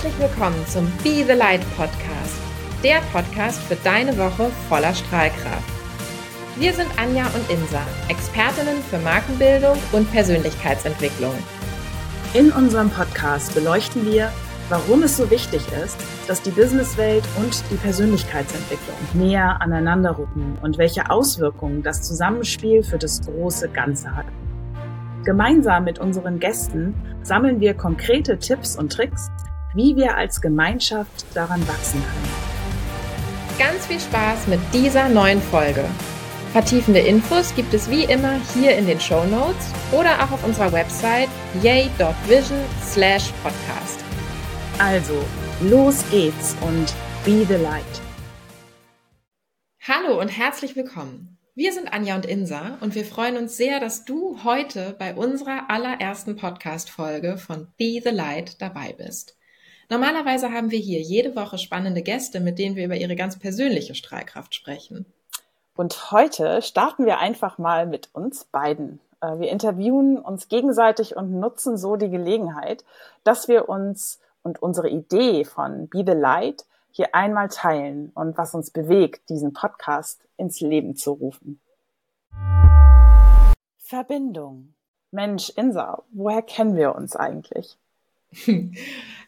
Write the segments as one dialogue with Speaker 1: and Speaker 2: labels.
Speaker 1: herzlich willkommen zum Be the Light Podcast, der Podcast für deine Woche voller Strahlkraft. Wir sind Anja und Insa, Expertinnen für Markenbildung und Persönlichkeitsentwicklung.
Speaker 2: In unserem Podcast beleuchten wir, warum es so wichtig ist, dass die Businesswelt und die Persönlichkeitsentwicklung näher aneinander rücken und welche Auswirkungen das Zusammenspiel für das große Ganze hat. Gemeinsam mit unseren Gästen sammeln wir konkrete Tipps und Tricks, wie wir als Gemeinschaft daran wachsen können.
Speaker 1: Ganz viel Spaß mit dieser neuen Folge. Vertiefende Infos gibt es wie immer hier in den Show Notes oder auch auf unserer Website yay.vision slash podcast.
Speaker 2: Also, los geht's und be the light.
Speaker 1: Hallo und herzlich willkommen. Wir sind Anja und Insa und wir freuen uns sehr, dass du heute bei unserer allerersten Podcast-Folge von Be the Light dabei bist. Normalerweise haben wir hier jede Woche spannende Gäste, mit denen wir über ihre ganz persönliche Strahlkraft sprechen.
Speaker 2: Und heute starten wir einfach mal mit uns beiden. Äh, wir interviewen uns gegenseitig und nutzen so die Gelegenheit, dass wir uns und unsere Idee von Be the Light hier einmal teilen und was uns bewegt, diesen Podcast ins Leben zu rufen. Verbindung. Mensch, Insa, woher kennen wir uns eigentlich?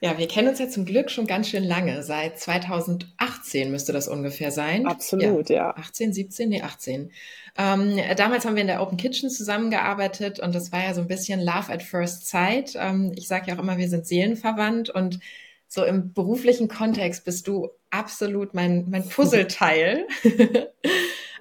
Speaker 1: Ja, wir kennen uns ja zum Glück schon ganz schön lange. Seit 2018 müsste das ungefähr sein.
Speaker 2: Absolut, ja. ja.
Speaker 1: 18, 17, nee, 18. Ähm, damals haben wir in der Open Kitchen zusammengearbeitet und das war ja so ein bisschen Love at First Sight. Ähm, ich sage ja auch immer, wir sind seelenverwandt und so im beruflichen Kontext bist du absolut mein, mein Puzzleteil.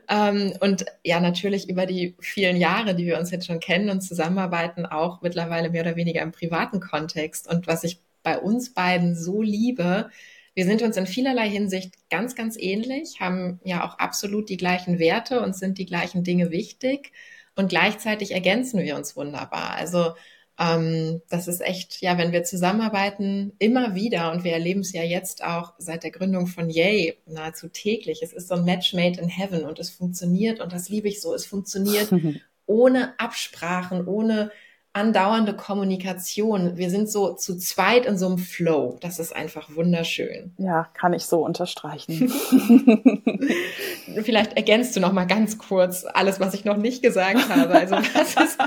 Speaker 1: ähm, und ja, natürlich über die vielen Jahre, die wir uns jetzt schon kennen und zusammenarbeiten, auch mittlerweile mehr oder weniger im privaten Kontext. Und was ich bei uns beiden so liebe, wir sind uns in vielerlei Hinsicht ganz, ganz ähnlich, haben ja auch absolut die gleichen Werte und sind die gleichen Dinge wichtig. Und gleichzeitig ergänzen wir uns wunderbar. Also ähm, das ist echt, ja, wenn wir zusammenarbeiten, immer wieder, und wir erleben es ja jetzt auch seit der Gründung von Yay nahezu täglich. Es ist so ein Match made in heaven und es funktioniert und das liebe ich so. Es funktioniert ohne Absprachen, ohne andauernde Kommunikation. Wir sind so zu zweit in so einem Flow. Das ist einfach wunderschön.
Speaker 2: Ja, kann ich so unterstreichen.
Speaker 1: Vielleicht ergänzt du noch mal ganz kurz alles, was ich noch nicht gesagt habe. Also was ist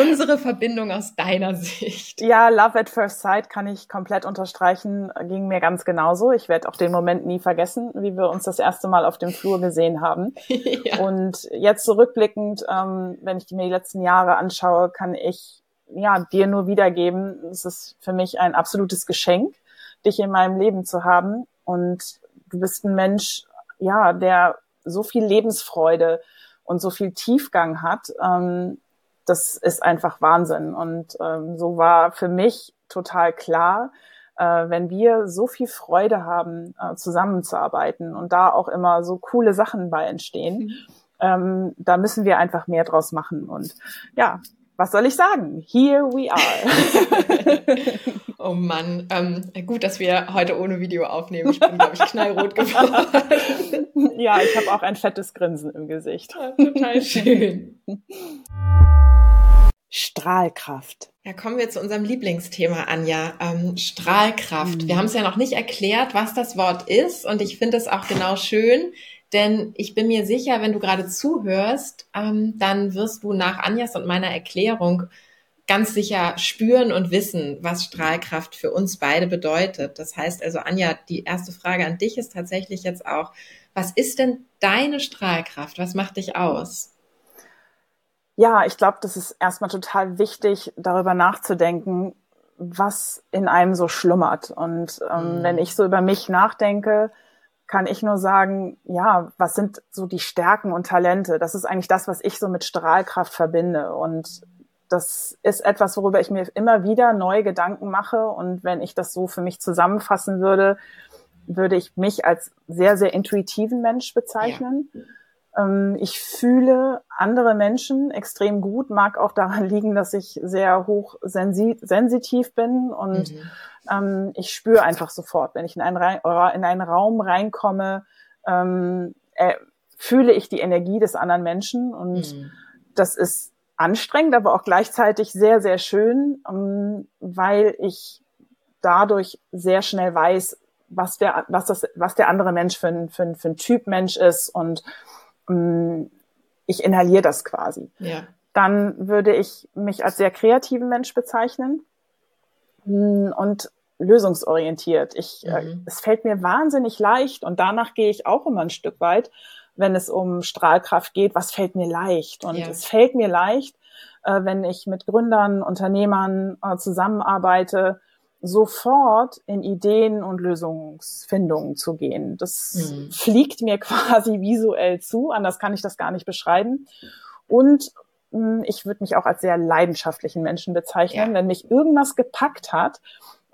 Speaker 1: unsere Verbindung aus deiner Sicht?
Speaker 2: Ja, Love at First Sight kann ich komplett unterstreichen. Ging mir ganz genauso. Ich werde auch den Moment nie vergessen, wie wir uns das erste Mal auf dem Flur gesehen haben. ja. Und jetzt zurückblickend, ähm, wenn ich mir die letzten Jahre anschaue, kann ich ja, dir nur wiedergeben. Es ist für mich ein absolutes Geschenk, dich in meinem Leben zu haben. Und du bist ein Mensch, ja, der so viel Lebensfreude und so viel Tiefgang hat. Ähm, das ist einfach Wahnsinn. Und ähm, so war für mich total klar, äh, wenn wir so viel Freude haben, äh, zusammenzuarbeiten und da auch immer so coole Sachen bei entstehen, mhm. ähm, da müssen wir einfach mehr draus machen. Und ja, was soll ich sagen? Here we are.
Speaker 1: oh Mann, ähm, gut, dass wir heute ohne Video aufnehmen. Ich bin, glaube ich, knallrot geworden.
Speaker 2: ja, ich habe auch ein fettes Grinsen im Gesicht.
Speaker 1: Ja, total schön.
Speaker 2: Strahlkraft.
Speaker 1: Ja, kommen wir zu unserem Lieblingsthema, Anja. Ähm, Strahlkraft. Mhm. Wir haben es ja noch nicht erklärt, was das Wort ist. Und ich finde es auch genau schön, denn ich bin mir sicher, wenn du gerade zuhörst, ähm, dann wirst du nach Anjas und meiner Erklärung ganz sicher spüren und wissen, was Strahlkraft für uns beide bedeutet. Das heißt also, Anja, die erste Frage an dich ist tatsächlich jetzt auch, was ist denn deine Strahlkraft? Was macht dich aus?
Speaker 2: Ja, ich glaube, das ist erstmal total wichtig, darüber nachzudenken, was in einem so schlummert. Und ähm, mhm. wenn ich so über mich nachdenke, kann ich nur sagen, ja, was sind so die Stärken und Talente? Das ist eigentlich das, was ich so mit Strahlkraft verbinde. Und das ist etwas, worüber ich mir immer wieder neue Gedanken mache. Und wenn ich das so für mich zusammenfassen würde, würde ich mich als sehr, sehr intuitiven Mensch bezeichnen. Ja. Ähm, ich fühle andere Menschen extrem gut, mag auch daran liegen, dass ich sehr hoch sensitiv bin und mhm. ähm, ich spüre einfach sofort, wenn ich in einen, in einen Raum reinkomme, ähm, äh, fühle ich die Energie des anderen Menschen und mhm. das ist anstrengend, aber auch gleichzeitig sehr, sehr schön, weil ich dadurch sehr schnell weiß, was der, was das, was der andere Mensch für ein, für ein, für ein Typ Mensch ist und ich inhaliere das quasi. Ja. Dann würde ich mich als sehr kreativen Mensch bezeichnen mm, und lösungsorientiert. Ich, äh, mhm. es fällt mir wahnsinnig leicht und danach gehe ich auch immer ein Stück weit, wenn es um Strahlkraft geht. Was fällt mir leicht? Und ja. es fällt mir leicht, äh, wenn ich mit Gründern, Unternehmern äh, zusammenarbeite, sofort in Ideen und Lösungsfindungen zu gehen. Das mhm. fliegt mir quasi visuell zu, anders kann ich das gar nicht beschreiben. Und mh, hm, ich würde mich auch als sehr leidenschaftlichen Menschen bezeichnen. Ja. Wenn mich irgendwas gepackt hat,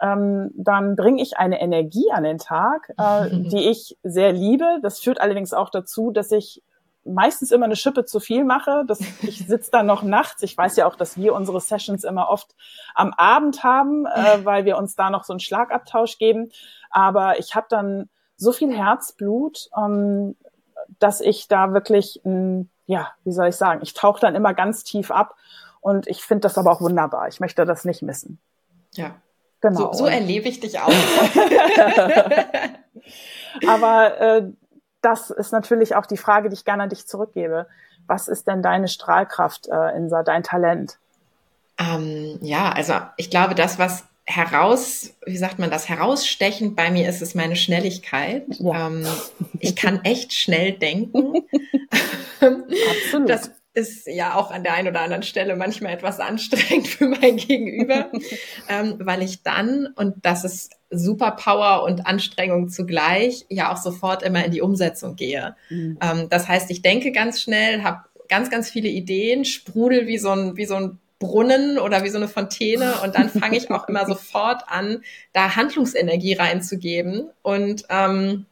Speaker 2: ähm, dann bringe ich eine Energie an den Tag, äh, die ich sehr liebe. Das führt allerdings auch dazu, dass ich meistens immer eine Schippe zu viel mache. Das, ich sitze dann noch nachts. Ich weiß ja auch, dass wir unsere Sessions immer oft am Abend haben, äh, weil wir uns da noch so einen Schlagabtausch geben. Aber ich habe dann so viel Herzblut, ähm, dass ich da wirklich, ähm, ja, wie soll ich sagen, ich tauche dann immer ganz tief ab und ich finde das aber auch wunderbar. Ich möchte das nicht missen.
Speaker 1: Ja. Genau. So, so erlebe ich dich auch.
Speaker 2: aber äh, das ist natürlich auch die Frage, die ich gerne an dich zurückgebe. Was ist denn deine Strahlkraft, äh, Insa, dein Talent?
Speaker 1: Ähm, ja, also ich glaube, das, was heraus, wie sagt man das, herausstechend bei mir ist, ist meine Schnelligkeit. Ja. Ähm, ich kann echt schnell denken. Absolut. Das ist ja auch an der einen oder anderen Stelle manchmal etwas anstrengend für mein Gegenüber, ähm, weil ich dann, und das ist Superpower und Anstrengung zugleich, ja auch sofort immer in die Umsetzung gehe. Mhm. Ähm, das heißt, ich denke ganz schnell, habe ganz, ganz viele Ideen, sprudel wie so ein, wie so ein Brunnen oder wie so eine Fontäne und dann fange ich auch immer sofort an, da Handlungsenergie reinzugeben und ähm,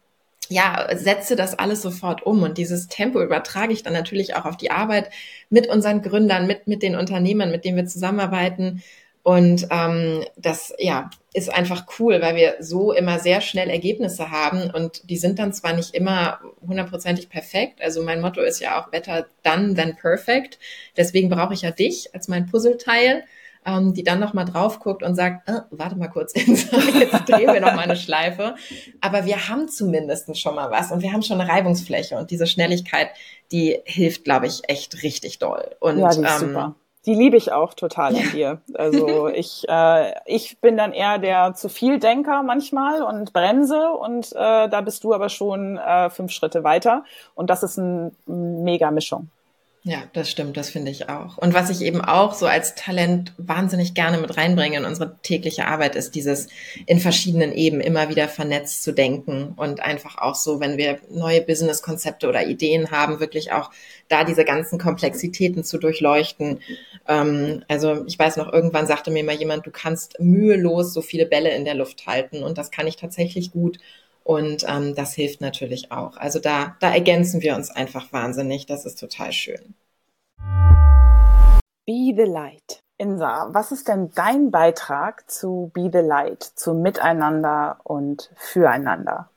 Speaker 1: ja, setze das alles sofort um. Und dieses Tempo übertrage ich dann natürlich auch auf die Arbeit mit unseren Gründern, mit, mit den Unternehmern, mit denen wir zusammenarbeiten. Und ähm, das ja ist einfach cool, weil wir so immer sehr schnell Ergebnisse haben und die sind dann zwar nicht immer hundertprozentig perfekt. Also mein Motto ist ja auch better done than perfect. Deswegen brauche ich ja dich als mein Puzzleteil ähm, die dann nochmal drauf guckt und sagt, äh, warte mal kurz, jetzt drehen wir nochmal eine Schleife. Aber wir haben zumindest schon mal was und wir haben schon eine Reibungsfläche und diese Schnelligkeit, die hilft, glaube ich, echt richtig doll. Und,
Speaker 2: ja, die ist ähm, super. Die liebe ich auch total an dir. Also ich, äh, ich bin dann eher der zu viel Denker manchmal und bremse und äh, da bist du aber schon äh, fünf Schritte weiter und das ist eine mega Mischung.
Speaker 1: Ja, das stimmt, das finde ich auch. Und was ich eben auch so als Talent wahnsinnig gerne mit reinbringe in unsere tägliche Arbeit, ist dieses in verschiedenen Ebenen immer wieder vernetzt zu denken und einfach auch so, wenn wir neue Business-Konzepte oder Ideen haben, wirklich auch da diese ganzen Komplexitäten zu durchleuchten. Ähm, also ich weiß noch, irgendwann sagte mir mal jemand, du kannst mühelos so viele Bälle in der Luft halten und das kann ich tatsächlich gut. Und ähm, das hilft natürlich auch. Also da, da ergänzen wir uns einfach wahnsinnig. Das ist total schön.
Speaker 2: Be the Light. Insa, was ist denn dein Beitrag zu Be the Light, zu Miteinander und Füreinander?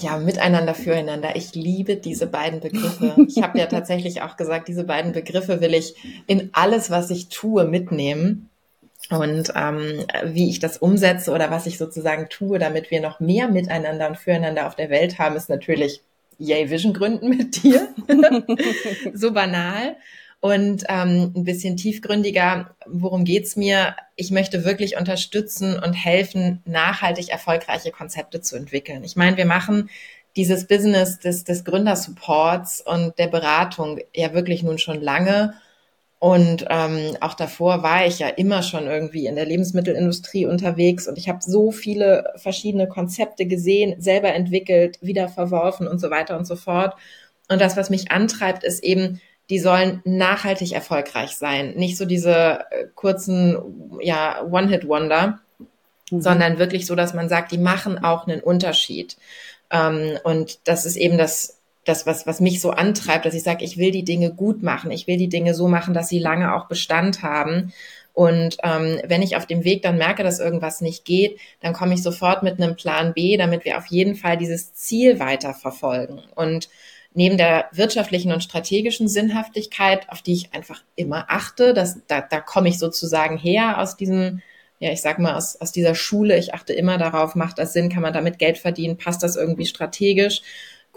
Speaker 1: Ja, miteinander, füreinander. Ich liebe diese beiden Begriffe. Ich habe ja tatsächlich auch gesagt, diese beiden Begriffe will ich in alles, was ich tue, mitnehmen. Und ähm, wie ich das umsetze oder was ich sozusagen tue, damit wir noch mehr miteinander und füreinander auf der Welt haben, ist natürlich Yay Vision gründen mit dir. so banal. Und ähm, ein bisschen tiefgründiger, worum geht's mir? Ich möchte wirklich unterstützen und helfen, nachhaltig erfolgreiche Konzepte zu entwickeln. Ich meine, wir machen dieses Business des, des Gründersupports und der Beratung ja wirklich nun schon lange. Und ähm, auch davor war ich ja immer schon irgendwie in der Lebensmittelindustrie unterwegs und ich habe so viele verschiedene Konzepte gesehen, selber entwickelt, wieder verworfen und so weiter und so fort. Und das, was mich antreibt, ist eben, die sollen nachhaltig erfolgreich sein. Nicht so diese äh, kurzen, ja, One-Hit-Wonder, mhm. sondern wirklich so, dass man sagt, die machen auch einen Unterschied. Ähm, und das ist eben das das, was, was mich so antreibt, dass ich sage, ich will die Dinge gut machen, ich will die Dinge so machen, dass sie lange auch Bestand haben. Und ähm, wenn ich auf dem Weg dann merke, dass irgendwas nicht geht, dann komme ich sofort mit einem Plan B, damit wir auf jeden Fall dieses Ziel weiter verfolgen. Und neben der wirtschaftlichen und strategischen Sinnhaftigkeit, auf die ich einfach immer achte, dass, da, da komme ich sozusagen her aus diesem ja, ich sag mal, aus, aus dieser Schule. Ich achte immer darauf, macht das Sinn, kann man damit Geld verdienen, passt das irgendwie strategisch?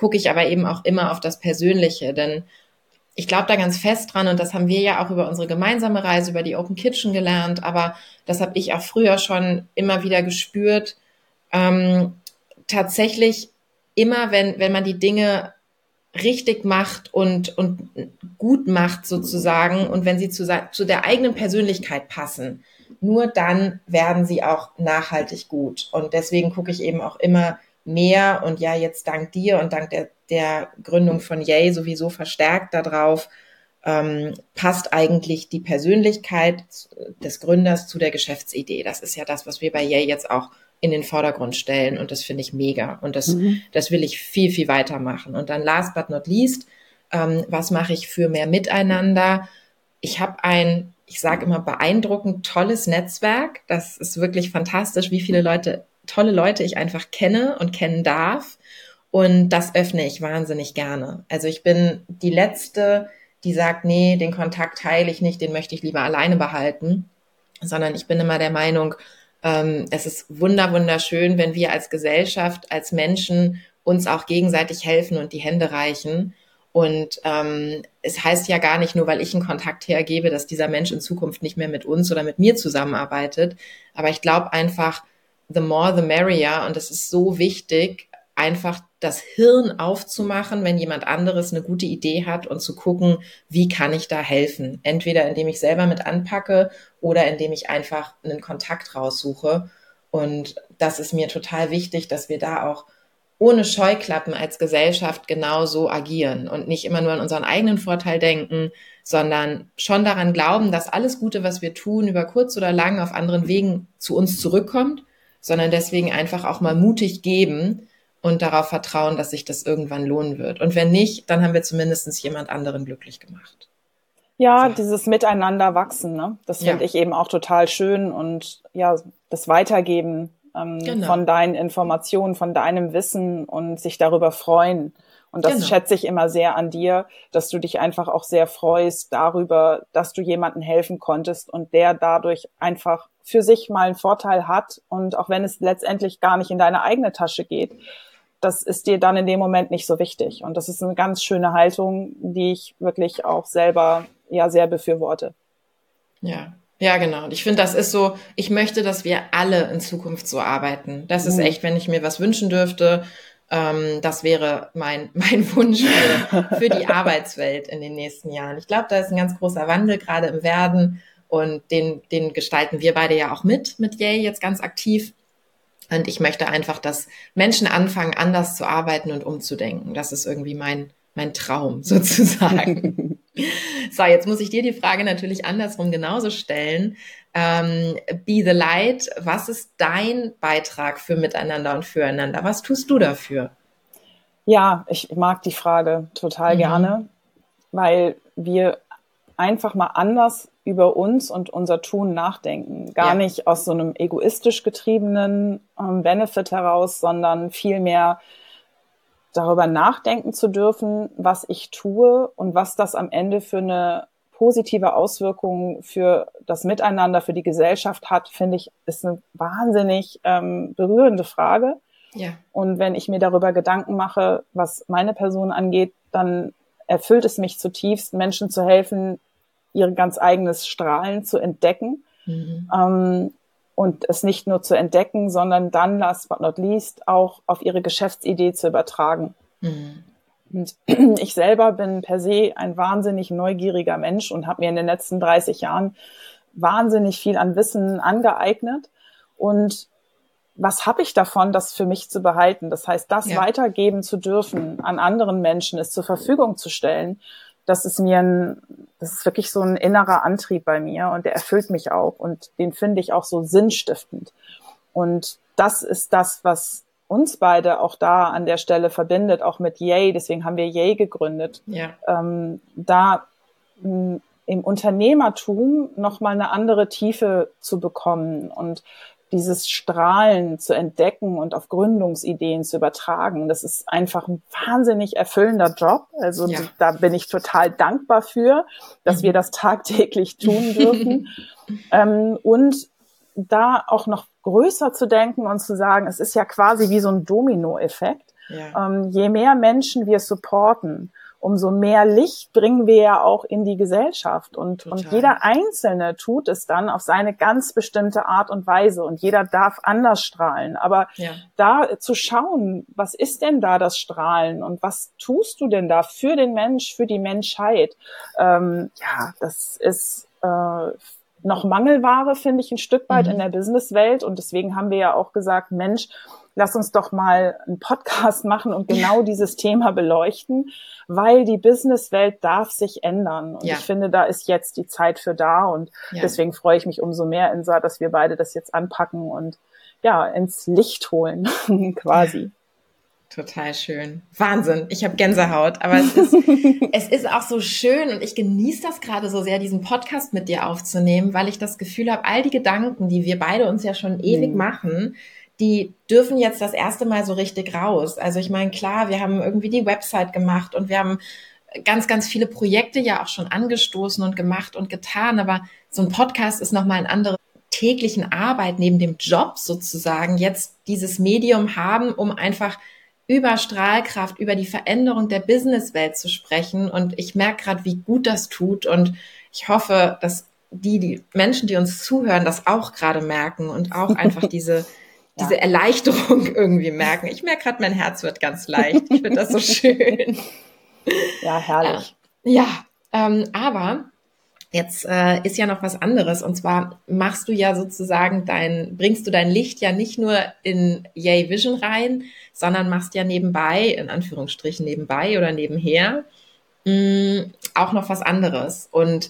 Speaker 1: Gucke ich aber eben auch immer auf das Persönliche, denn ich glaube da ganz fest dran und das haben wir ja auch über unsere gemeinsame Reise, über die Open Kitchen gelernt, aber das habe ich auch früher schon immer wieder gespürt. Ähm, tatsächlich immer, wenn, wenn man die Dinge richtig macht und, und gut macht sozusagen und wenn sie zu, zu der eigenen Persönlichkeit passen, nur dann werden sie auch nachhaltig gut. Und deswegen gucke ich eben auch immer mehr und ja, jetzt dank dir und dank der, der Gründung von Yay sowieso verstärkt darauf, ähm, passt eigentlich die Persönlichkeit des Gründers zu der Geschäftsidee. Das ist ja das, was wir bei Yay jetzt auch in den Vordergrund stellen und das finde ich mega und das, mhm. das will ich viel, viel weitermachen. Und dann last but not least, ähm, was mache ich für mehr Miteinander? Ich habe ein, ich sage immer beeindruckend tolles Netzwerk. Das ist wirklich fantastisch, wie viele Leute, tolle Leute ich einfach kenne und kennen darf. Und das öffne ich wahnsinnig gerne. Also ich bin die letzte, die sagt, nee, den Kontakt teile ich nicht, den möchte ich lieber alleine behalten, sondern ich bin immer der Meinung, ähm, es ist wunder, wunderschön, wenn wir als Gesellschaft, als Menschen uns auch gegenseitig helfen und die Hände reichen. Und ähm, es heißt ja gar nicht nur, weil ich einen Kontakt hergebe, dass dieser Mensch in Zukunft nicht mehr mit uns oder mit mir zusammenarbeitet. Aber ich glaube einfach, the more the merrier. Und es ist so wichtig, einfach das Hirn aufzumachen, wenn jemand anderes eine gute Idee hat und zu gucken, wie kann ich da helfen? Entweder indem ich selber mit anpacke oder indem ich einfach einen Kontakt raussuche. Und das ist mir total wichtig, dass wir da auch ohne Scheuklappen als Gesellschaft genauso agieren und nicht immer nur an unseren eigenen Vorteil denken, sondern schon daran glauben, dass alles Gute, was wir tun, über kurz oder lang auf anderen Wegen zu uns zurückkommt, sondern deswegen einfach auch mal mutig geben und darauf vertrauen, dass sich das irgendwann lohnen wird. Und wenn nicht, dann haben wir zumindest jemand anderen glücklich gemacht.
Speaker 2: Ja, so. dieses Miteinander wachsen, ne? Das finde ja. ich eben auch total schön und ja, das Weitergeben ähm, genau. von deinen Informationen, von deinem Wissen und sich darüber freuen. Und das genau. schätze ich immer sehr an dir, dass du dich einfach auch sehr freust darüber, dass du jemandem helfen konntest und der dadurch einfach für sich mal einen Vorteil hat. Und auch wenn es letztendlich gar nicht in deine eigene Tasche geht, das ist dir dann in dem Moment nicht so wichtig. Und das ist eine ganz schöne Haltung, die ich wirklich auch selber ja sehr befürworte.
Speaker 1: Ja, ja, genau. Und ich finde, das ist so, ich möchte, dass wir alle in Zukunft so arbeiten. Das ist mhm. echt, wenn ich mir was wünschen dürfte, ähm, das wäre mein, mein Wunsch für, für die Arbeitswelt in den nächsten Jahren. Ich glaube, da ist ein ganz großer Wandel gerade im Werden und den, den gestalten wir beide ja auch mit, mit Yay jetzt ganz aktiv. Und ich möchte einfach, dass Menschen anfangen, anders zu arbeiten und umzudenken. Das ist irgendwie mein, mein Traum sozusagen. so, jetzt muss ich dir die Frage natürlich andersrum genauso stellen. Ähm, Be the Light, was ist dein Beitrag für Miteinander und Füreinander? Was tust du dafür?
Speaker 2: Ja, ich mag die Frage total mhm. gerne, weil wir einfach mal anders über uns und unser Tun nachdenken. Gar ja. nicht aus so einem egoistisch getriebenen ähm, Benefit heraus, sondern vielmehr darüber nachdenken zu dürfen, was ich tue und was das am Ende für eine positive Auswirkung für das Miteinander, für die Gesellschaft hat, finde ich, ist eine wahnsinnig ähm, berührende Frage. Ja. Und wenn ich mir darüber Gedanken mache, was meine Person angeht, dann erfüllt es mich zutiefst, Menschen zu helfen, ihr ganz eigenes Strahlen zu entdecken. Mhm. Ähm, und es nicht nur zu entdecken, sondern dann, last but not least, auch auf ihre Geschäftsidee zu übertragen. Mhm. Und ich selber bin per se ein wahnsinnig neugieriger Mensch und habe mir in den letzten 30 Jahren wahnsinnig viel an Wissen angeeignet. Und was habe ich davon, das für mich zu behalten? Das heißt, das ja. weitergeben zu dürfen an anderen Menschen, es zur Verfügung zu stellen, das ist mir ein, das ist wirklich so ein innerer Antrieb bei mir und der erfüllt mich auch und den finde ich auch so sinnstiftend. Und das ist das, was uns beide auch da an der Stelle verbindet, auch mit Yay. Deswegen haben wir Yay gegründet. Ja. Ähm, da im Unternehmertum nochmal eine andere Tiefe zu bekommen und dieses Strahlen zu entdecken und auf Gründungsideen zu übertragen, das ist einfach ein wahnsinnig erfüllender Job. Also ja. da bin ich total dankbar für, dass mhm. wir das tagtäglich tun dürfen. ähm, und da auch noch größer zu denken und zu sagen, es ist ja quasi wie so ein Dominoeffekt. Ja. Ähm, je mehr Menschen wir supporten, umso mehr Licht bringen wir ja auch in die Gesellschaft. Und, und jeder Einzelne tut es dann auf seine ganz bestimmte Art und Weise. Und jeder darf anders strahlen. Aber ja. da zu schauen, was ist denn da das Strahlen und was tust du denn da für den Mensch, für die Menschheit? Ähm, ja, das ist äh, noch Mangelware, finde ich, ein Stück weit mhm. in der Businesswelt. Und deswegen haben wir ja auch gesagt, Mensch, lass uns doch mal einen Podcast machen und genau dieses Thema beleuchten, weil die Businesswelt darf sich ändern. Und ja. ich finde, da ist jetzt die Zeit für da. Und ja. deswegen freue ich mich umso mehr, Insa, dass wir beide das jetzt anpacken und ja, ins Licht holen, quasi.
Speaker 1: Total schön. Wahnsinn. Ich habe Gänsehaut. Aber es ist, es ist auch so schön und ich genieße das gerade so sehr, diesen Podcast mit dir aufzunehmen, weil ich das Gefühl habe, all die Gedanken, die wir beide uns ja schon ewig mhm. machen, die dürfen jetzt das erste Mal so richtig raus. Also ich meine, klar, wir haben irgendwie die Website gemacht und wir haben ganz, ganz viele Projekte ja auch schon angestoßen und gemacht und getan. Aber so ein Podcast ist nochmal ein anderes täglichen Arbeit neben dem Job sozusagen jetzt dieses Medium haben, um einfach über Strahlkraft, über die Veränderung der Businesswelt zu sprechen. Und ich merke gerade, wie gut das tut. Und ich hoffe, dass die, die Menschen, die uns zuhören, das auch gerade merken und auch einfach diese, diese Erleichterung irgendwie merken. Ich merke gerade, mein Herz wird ganz leicht. Ich finde das so schön.
Speaker 2: Ja, herrlich.
Speaker 1: Ja, ähm, aber Jetzt äh, ist ja noch was anderes und zwar machst du ja sozusagen dein, bringst du dein Licht ja nicht nur in Yay Vision rein, sondern machst ja nebenbei, in Anführungsstrichen nebenbei oder nebenher, mh, mm, auch noch was anderes. Und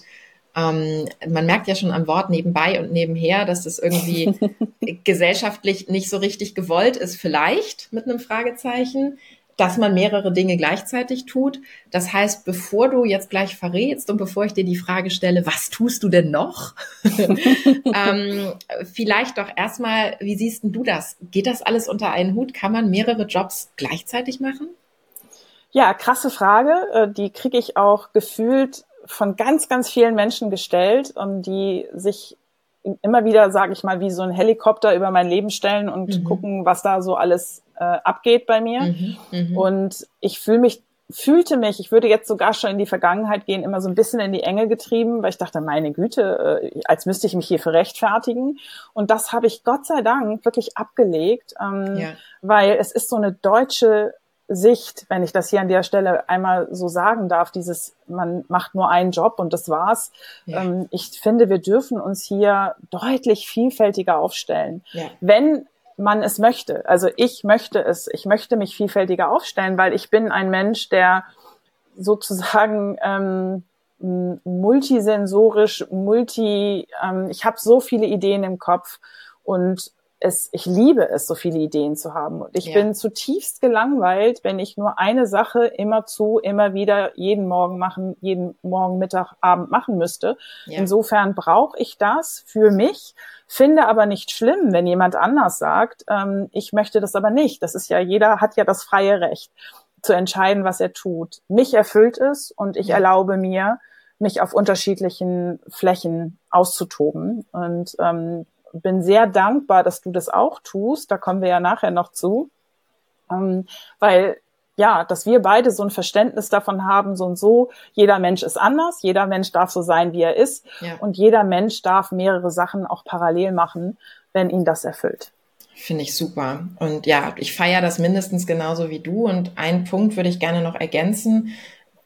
Speaker 1: ähm, man merkt ja schon am Wort nebenbei und nebenher, dass das irgendwie gesellschaftlich nicht so richtig gewollt ist, vielleicht mit einem Fragezeichen dass man mehrere Dinge gleichzeitig tut. Das heißt, bevor du jetzt gleich verrätst und bevor ich dir die Frage stelle, was tust du denn noch? ähm, vielleicht doch erstmal, wie siehst du das? Geht das alles unter einen Hut? Kann man mehrere Jobs gleichzeitig machen?
Speaker 2: Ja, krasse Frage. Äh, die kriege ich auch gefühlt von ganz, ganz vielen Menschen gestellt, um die sich immer wieder, sage ich mal, wie so ein Helikopter über mein Leben stellen und mhm. gucken, was da so alles äh, abgeht bei mir. Mhm, mh. Und ich fühle mich fühlte mich, ich würde jetzt sogar schon in die Vergangenheit gehen, immer so ein bisschen in die Enge getrieben, weil ich dachte, meine Güte, äh, als müsste ich mich hier für rechtfertigen. Und das habe ich Gott sei Dank wirklich abgelegt, ähm, ja. weil es ist so eine deutsche Sicht, wenn ich das hier an der Stelle einmal so sagen darf, dieses, man macht nur einen Job und das war's. Ja. Ähm, ich finde, wir dürfen uns hier deutlich vielfältiger aufstellen. Ja. Wenn man es möchte. Also ich möchte es. Ich möchte mich vielfältiger aufstellen, weil ich bin ein Mensch, der sozusagen ähm, multisensorisch, multi, ähm, ich habe so viele Ideen im Kopf und es, ich liebe es, so viele Ideen zu haben. Und ich ja. bin zutiefst gelangweilt, wenn ich nur eine Sache immer zu, immer wieder jeden Morgen machen, jeden Morgen, Mittag, Abend machen müsste. Ja. Insofern brauche ich das für mich, finde aber nicht schlimm, wenn jemand anders sagt, ähm, ich möchte das aber nicht. Das ist ja, jeder hat ja das freie Recht zu entscheiden, was er tut. Mich erfüllt es und ich ja. erlaube mir, mich auf unterschiedlichen Flächen auszutoben. Und ähm, bin sehr dankbar, dass du das auch tust. Da kommen wir ja nachher noch zu. Ähm, weil ja, dass wir beide so ein Verständnis davon haben, so und so, jeder Mensch ist anders, jeder Mensch darf so sein, wie er ist ja. und jeder Mensch darf mehrere Sachen auch parallel machen, wenn ihn das erfüllt.
Speaker 1: Finde ich super. Und ja, ich feiere das mindestens genauso wie du. Und einen Punkt würde ich gerne noch ergänzen,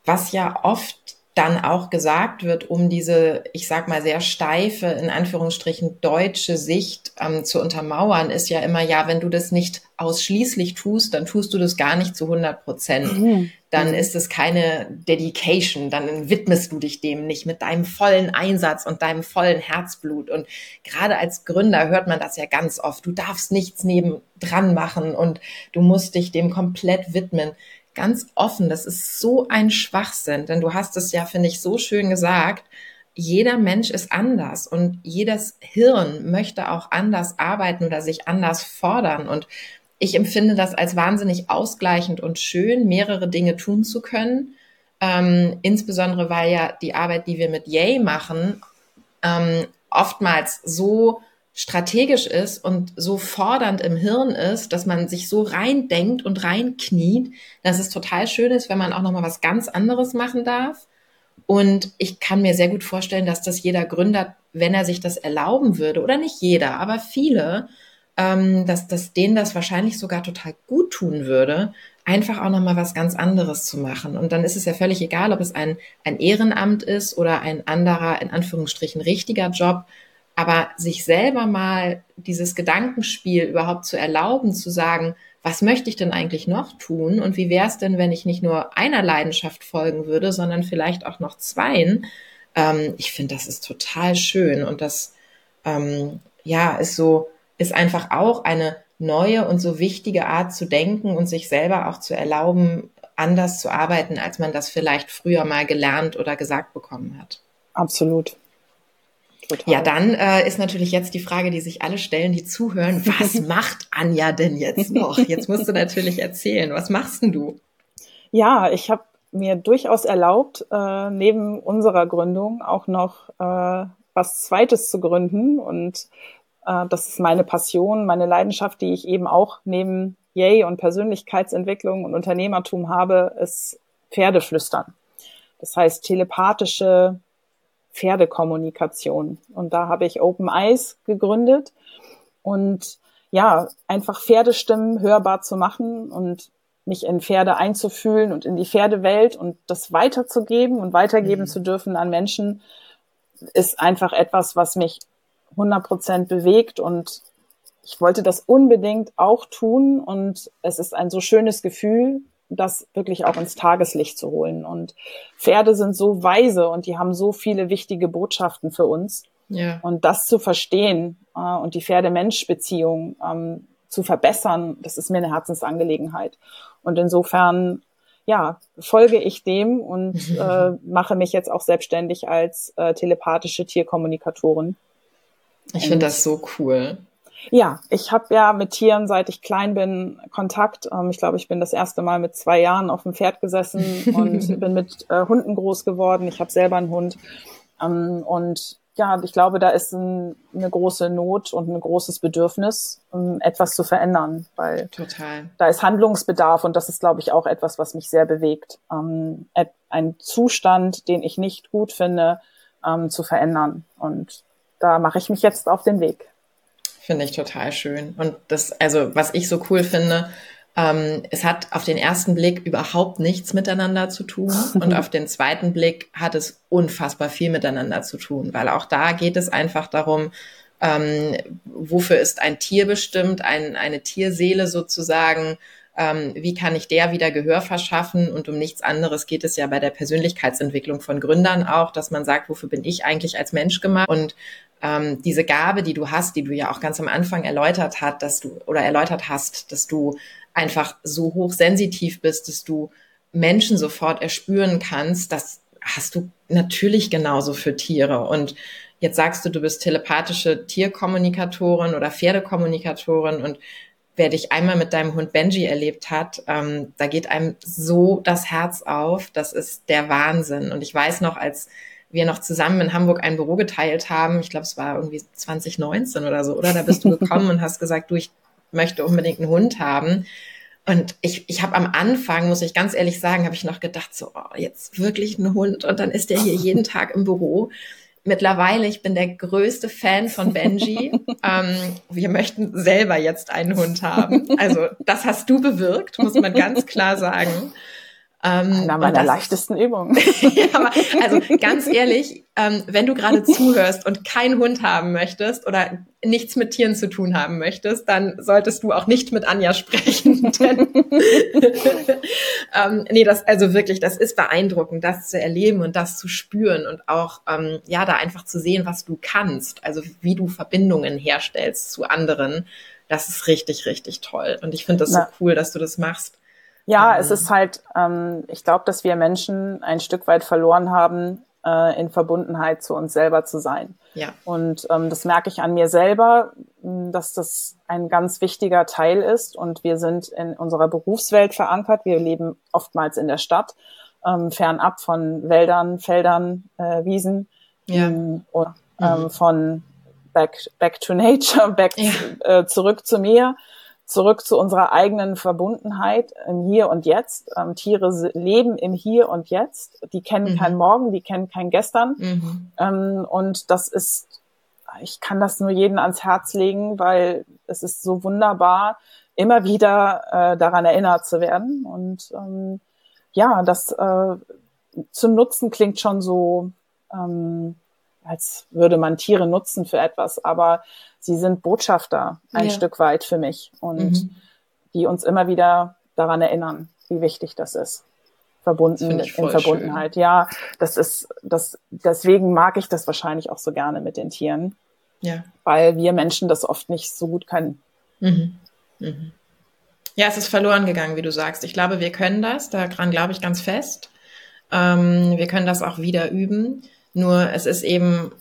Speaker 1: was ja oft dann auch gesagt wird, um diese, ich sag mal, sehr steife, in Anführungsstrichen deutsche Sicht ähm, zu untermauern, ist ja immer, ja, wenn du das nicht ausschließlich tust, dann tust du das gar nicht zu 100 Prozent. Mhm. Dann ist es keine Dedication, dann widmest du dich dem nicht mit deinem vollen Einsatz und deinem vollen Herzblut. Und gerade als Gründer hört man das ja ganz oft. Du darfst nichts nebendran machen und du musst dich dem komplett widmen ganz offen. Das ist so ein Schwachsinn, denn du hast es ja, finde ich, so schön gesagt. Jeder Mensch ist anders und jedes Hirn möchte auch anders arbeiten oder sich anders fordern. Und ich empfinde das als wahnsinnig ausgleichend und schön, mehrere Dinge tun zu können. Ähm, insbesondere weil ja die Arbeit, die wir mit Yay machen, ähm, oftmals so strategisch ist und so fordernd im Hirn ist, dass man sich so reindenkt und reinkniet, dass es total schön ist, wenn man auch noch mal was ganz anderes machen darf. Und ich kann mir sehr gut vorstellen, dass das jeder Gründer, wenn er sich das erlauben würde, oder nicht jeder, aber viele, ähm, dass, dass denen das wahrscheinlich sogar total gut tun würde, einfach auch noch mal was ganz anderes zu machen. Und dann ist es ja völlig egal, ob es ein, ein Ehrenamt ist oder ein anderer, in Anführungsstrichen, richtiger Job. Aber sich selber mal dieses Gedankenspiel überhaupt zu erlauben, zu sagen, was möchte ich denn eigentlich noch tun und wie wäre es denn, wenn ich nicht nur einer Leidenschaft folgen würde, sondern vielleicht auch noch zweien. Ähm, ich finde, das ist total schön und das ähm, ja ist so ist einfach auch eine neue und so wichtige Art zu denken und sich selber auch zu erlauben, anders zu arbeiten, als man das vielleicht früher mal gelernt oder gesagt bekommen hat.
Speaker 2: Absolut.
Speaker 1: Total. Ja, dann äh, ist natürlich jetzt die Frage, die sich alle stellen, die zuhören, was macht Anja denn jetzt noch? Jetzt musst du natürlich erzählen, was machst denn du?
Speaker 2: Ja, ich habe mir durchaus erlaubt, äh, neben unserer Gründung auch noch äh, was Zweites zu gründen. Und äh, das ist meine Passion, meine Leidenschaft, die ich eben auch neben Yay und Persönlichkeitsentwicklung und Unternehmertum habe, ist Pferdeflüstern. Das heißt telepathische Pferdekommunikation. Und da habe ich Open Eyes gegründet und ja, einfach Pferdestimmen hörbar zu machen und mich in Pferde einzufühlen und in die Pferdewelt und das weiterzugeben und weitergeben mhm. zu dürfen an Menschen, ist einfach etwas, was mich 100 Prozent bewegt und ich wollte das unbedingt auch tun und es ist ein so schönes Gefühl, das wirklich auch ins Tageslicht zu holen. Und Pferde sind so weise und die haben so viele wichtige Botschaften für uns. Ja. Und das zu verstehen äh, und die Pferde-Mensch-Beziehung ähm, zu verbessern, das ist mir eine Herzensangelegenheit. Und insofern, ja, folge ich dem und äh, mache mich jetzt auch selbstständig als äh, telepathische Tierkommunikatorin.
Speaker 1: Ich finde das so cool.
Speaker 2: Ja, ich habe ja mit Tieren, seit ich klein bin, Kontakt. Ähm, ich glaube, ich bin das erste Mal mit zwei Jahren auf dem Pferd gesessen und bin mit äh, Hunden groß geworden. Ich habe selber einen Hund. Ähm, und ja, ich glaube, da ist ein, eine große Not und ein großes Bedürfnis, um etwas zu verändern, weil
Speaker 1: Total.
Speaker 2: da ist Handlungsbedarf und das ist, glaube ich, auch etwas, was mich sehr bewegt. Ähm, ein Zustand, den ich nicht gut finde, zu verändern. Und da mache ich mich jetzt auf den Weg.
Speaker 1: Finde ich total schön. Und das, also was ich so cool finde, ähm, es hat auf den ersten Blick überhaupt nichts miteinander zu tun und auf den zweiten Blick hat es unfassbar viel miteinander zu tun, weil auch da geht es einfach darum, ähm, wofür ist ein Tier bestimmt, ein, eine Tierseele sozusagen, ähm, wie kann ich der wieder Gehör verschaffen und um nichts anderes geht es ja bei der Persönlichkeitsentwicklung von Gründern auch, dass man sagt, wofür bin ich eigentlich als Mensch gemacht und ähm, diese Gabe, die du hast, die du ja auch ganz am Anfang erläutert hat, dass du oder erläutert hast, dass du einfach so hochsensitiv bist, dass du Menschen sofort erspüren kannst, das hast du natürlich genauso für Tiere. Und jetzt sagst du, du bist telepathische Tierkommunikatorin oder Pferdekommunikatorin und wer dich einmal mit deinem Hund Benji erlebt hat, ähm, da geht einem so das Herz auf. Das ist der Wahnsinn. Und ich weiß noch, als wir noch zusammen in Hamburg ein Büro geteilt haben. Ich glaube, es war irgendwie 2019 oder so, oder? Da bist du gekommen und hast gesagt, du, ich möchte unbedingt einen Hund haben. Und ich, ich habe am Anfang, muss ich ganz ehrlich sagen, habe ich noch gedacht, so, oh, jetzt wirklich ein Hund und dann ist der hier jeden Tag im Büro. Mittlerweile, ich bin der größte Fan von Benji. ähm, wir möchten selber jetzt einen Hund haben. Also das hast du bewirkt, muss man ganz klar sagen.
Speaker 2: Ähm, Einer meiner leichtesten Übungen.
Speaker 1: ja, aber, also ganz ehrlich, ähm, wenn du gerade zuhörst und keinen Hund haben möchtest oder nichts mit Tieren zu tun haben möchtest, dann solltest du auch nicht mit Anja sprechen. Denn, ähm, nee, das also wirklich, das ist beeindruckend, das zu erleben und das zu spüren und auch ähm, ja da einfach zu sehen, was du kannst, also wie du Verbindungen herstellst zu anderen. Das ist richtig, richtig toll. Und ich finde das Na. so cool, dass du das machst.
Speaker 2: Ja, ähm. es ist halt, ähm, ich glaube, dass wir Menschen ein Stück weit verloren haben, äh, in Verbundenheit zu uns selber zu sein.
Speaker 1: Ja.
Speaker 2: Und ähm, das merke ich an mir selber, dass das ein ganz wichtiger Teil ist. Und wir sind in unserer Berufswelt verankert. Wir leben oftmals in der Stadt, ähm, fernab von Wäldern, Feldern, äh, Wiesen
Speaker 1: ja. Ähm,
Speaker 2: und ähm, mhm. von back, back to nature, back ja. äh, zurück zu mir, zurück zu unserer eigenen Verbundenheit im Hier und Jetzt. Ähm, Tiere leben im Hier und Jetzt. Die kennen mhm. kein Morgen, die kennen kein Gestern. Mhm. Ähm, und das ist, ich kann das nur jedem ans Herz legen, weil es ist so wunderbar, immer wieder äh, daran erinnert zu werden. Und ähm, ja, das äh, zu nutzen klingt schon so, ähm, als würde man Tiere nutzen für etwas, aber sie sind Botschafter ein ja. Stück weit für mich und mhm. die uns immer wieder daran erinnern, wie wichtig das ist. Verbunden in Verbundenheit. Schön. Ja, das ist, das, deswegen mag ich das wahrscheinlich auch so gerne mit den Tieren. Ja. Weil wir Menschen das oft nicht so gut können. Mhm.
Speaker 1: Mhm. Ja, es ist verloren gegangen, wie du sagst. Ich glaube, wir können das, daran glaube ich ganz fest. Ähm, wir können das auch wieder üben. Nur es ist eben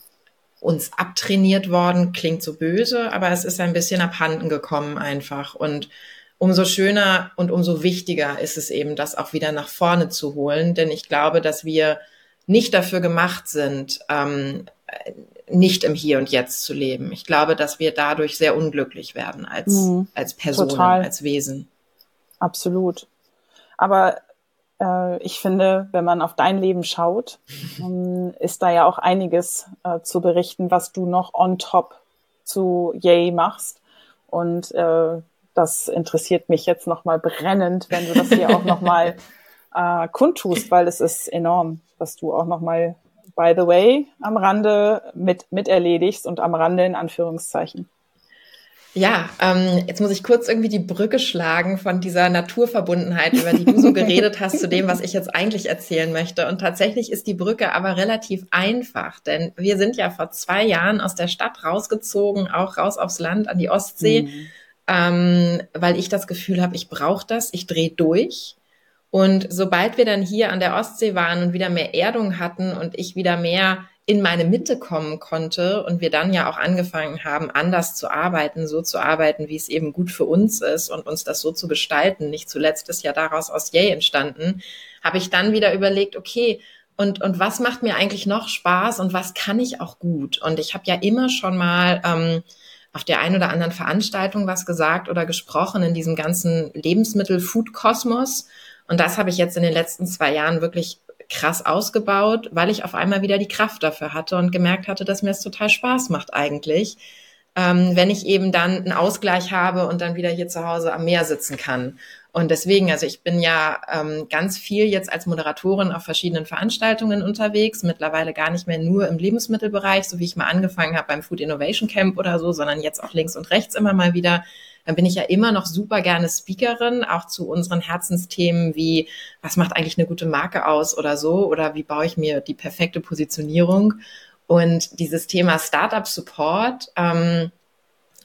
Speaker 1: uns abtrainiert worden, klingt so böse, aber es ist ein bisschen abhanden gekommen einfach. Und umso schöner und umso wichtiger ist es eben, das auch wieder nach vorne zu holen. Denn ich glaube, dass wir nicht dafür gemacht sind, ähm, nicht im Hier und Jetzt zu leben. Ich glaube, dass wir dadurch sehr unglücklich werden als, mhm, als Personen, total. als Wesen.
Speaker 2: Absolut. Aber äh, ich finde, wenn man auf dein Leben schaut, ähm, ist da ja auch einiges äh, zu berichten, was du noch on top zu Yay machst. Und äh, das interessiert mich jetzt nochmal brennend, wenn du das hier auch nochmal äh, kundtust, weil es ist enorm, was du auch nochmal, by the way, am Rande mit, mit erledigst und am Rande in Anführungszeichen.
Speaker 1: Ja, ähm, jetzt muss ich kurz irgendwie die Brücke schlagen von dieser Naturverbundenheit, über die du so geredet hast, zu dem, was ich jetzt eigentlich erzählen möchte. Und tatsächlich ist die Brücke aber relativ einfach, denn wir sind ja vor zwei Jahren aus der Stadt rausgezogen, auch raus aufs Land an die Ostsee, mhm. ähm, weil ich das Gefühl habe, ich brauche das, ich drehe durch. Und sobald wir dann hier an der Ostsee waren und wieder mehr Erdung hatten und ich wieder mehr in meine Mitte kommen konnte und wir dann ja auch angefangen haben, anders zu arbeiten, so zu arbeiten, wie es eben gut für uns ist und uns das so zu gestalten. Nicht zuletzt ist ja daraus aus Yay entstanden, habe ich dann wieder überlegt, okay, und, und was macht mir eigentlich noch Spaß und was kann ich auch gut? Und ich habe ja immer schon mal ähm, auf der einen oder anderen Veranstaltung was gesagt oder gesprochen in diesem ganzen Lebensmittel-Food-Kosmos. Und das habe ich jetzt in den letzten zwei Jahren wirklich krass ausgebaut, weil ich auf einmal wieder die Kraft dafür hatte und gemerkt hatte, dass mir es total Spaß macht eigentlich, ähm, wenn ich eben dann einen Ausgleich habe und dann wieder hier zu Hause am Meer sitzen kann. Und deswegen, also ich bin ja ähm, ganz viel jetzt als Moderatorin auf verschiedenen Veranstaltungen unterwegs, mittlerweile gar nicht mehr nur im Lebensmittelbereich, so wie ich mal angefangen habe beim Food Innovation Camp oder so, sondern jetzt auch links und rechts immer mal wieder dann bin ich ja immer noch super gerne Speakerin, auch zu unseren Herzensthemen wie, was macht eigentlich eine gute Marke aus oder so, oder wie baue ich mir die perfekte Positionierung. Und dieses Thema Startup Support, ähm,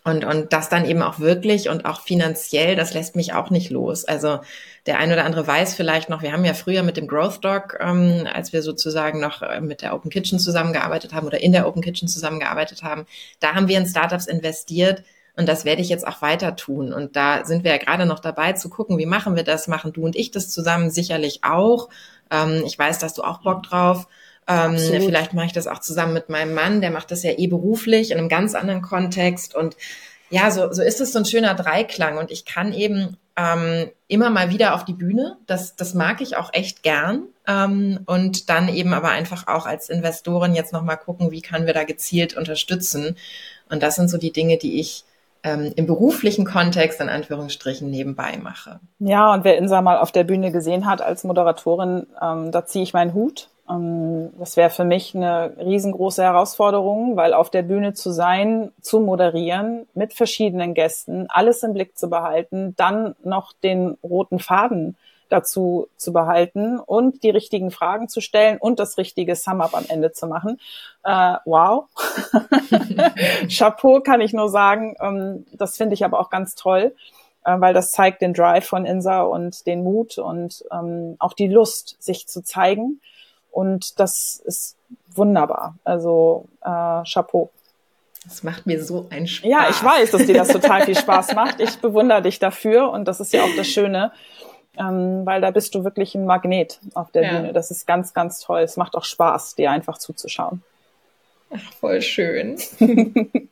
Speaker 1: und, und das dann eben auch wirklich und auch finanziell, das lässt mich auch nicht los. Also der ein oder andere weiß vielleicht noch, wir haben ja früher mit dem Growth Dog, ähm, als wir sozusagen noch äh, mit der Open Kitchen zusammengearbeitet haben oder in der Open Kitchen zusammengearbeitet haben, da haben wir in Startups investiert, und das werde ich jetzt auch weiter tun. Und da sind wir ja gerade noch dabei zu gucken, wie machen wir das? Machen du und ich das zusammen sicherlich auch. Ähm, ich weiß, dass du auch Bock drauf. Ähm, vielleicht mache ich das auch zusammen mit meinem Mann, der macht das ja eh beruflich in einem ganz anderen Kontext. Und ja, so, so ist es so ein schöner Dreiklang. Und ich kann eben ähm, immer mal wieder auf die Bühne. Das, das mag ich auch echt gern. Ähm, und dann eben aber einfach auch als Investorin jetzt nochmal gucken, wie können wir da gezielt unterstützen. Und das sind so die Dinge, die ich ähm, im beruflichen Kontext in Anführungsstrichen nebenbei mache.
Speaker 2: Ja, und wer Insa mal auf der Bühne gesehen hat als Moderatorin, ähm, da ziehe ich meinen Hut. Ähm, das wäre für mich eine riesengroße Herausforderung, weil auf der Bühne zu sein, zu moderieren, mit verschiedenen Gästen, alles im Blick zu behalten, dann noch den roten Faden dazu zu behalten und die richtigen Fragen zu stellen und das richtige Sum-up am Ende zu machen. Äh, wow. Chapeau kann ich nur sagen. Ähm, das finde ich aber auch ganz toll, äh, weil das zeigt den Drive von Insa und den Mut und ähm, auch die Lust, sich zu zeigen. Und das ist wunderbar. Also äh, Chapeau.
Speaker 1: Das macht mir so einen Spaß.
Speaker 2: Ja, ich weiß, dass dir das total viel Spaß macht. Ich bewundere dich dafür und das ist ja auch das Schöne ähm, weil da bist du wirklich ein Magnet auf der ja. Bühne. Das ist ganz, ganz toll. Es macht auch Spaß, dir einfach zuzuschauen.
Speaker 1: Ach, voll schön.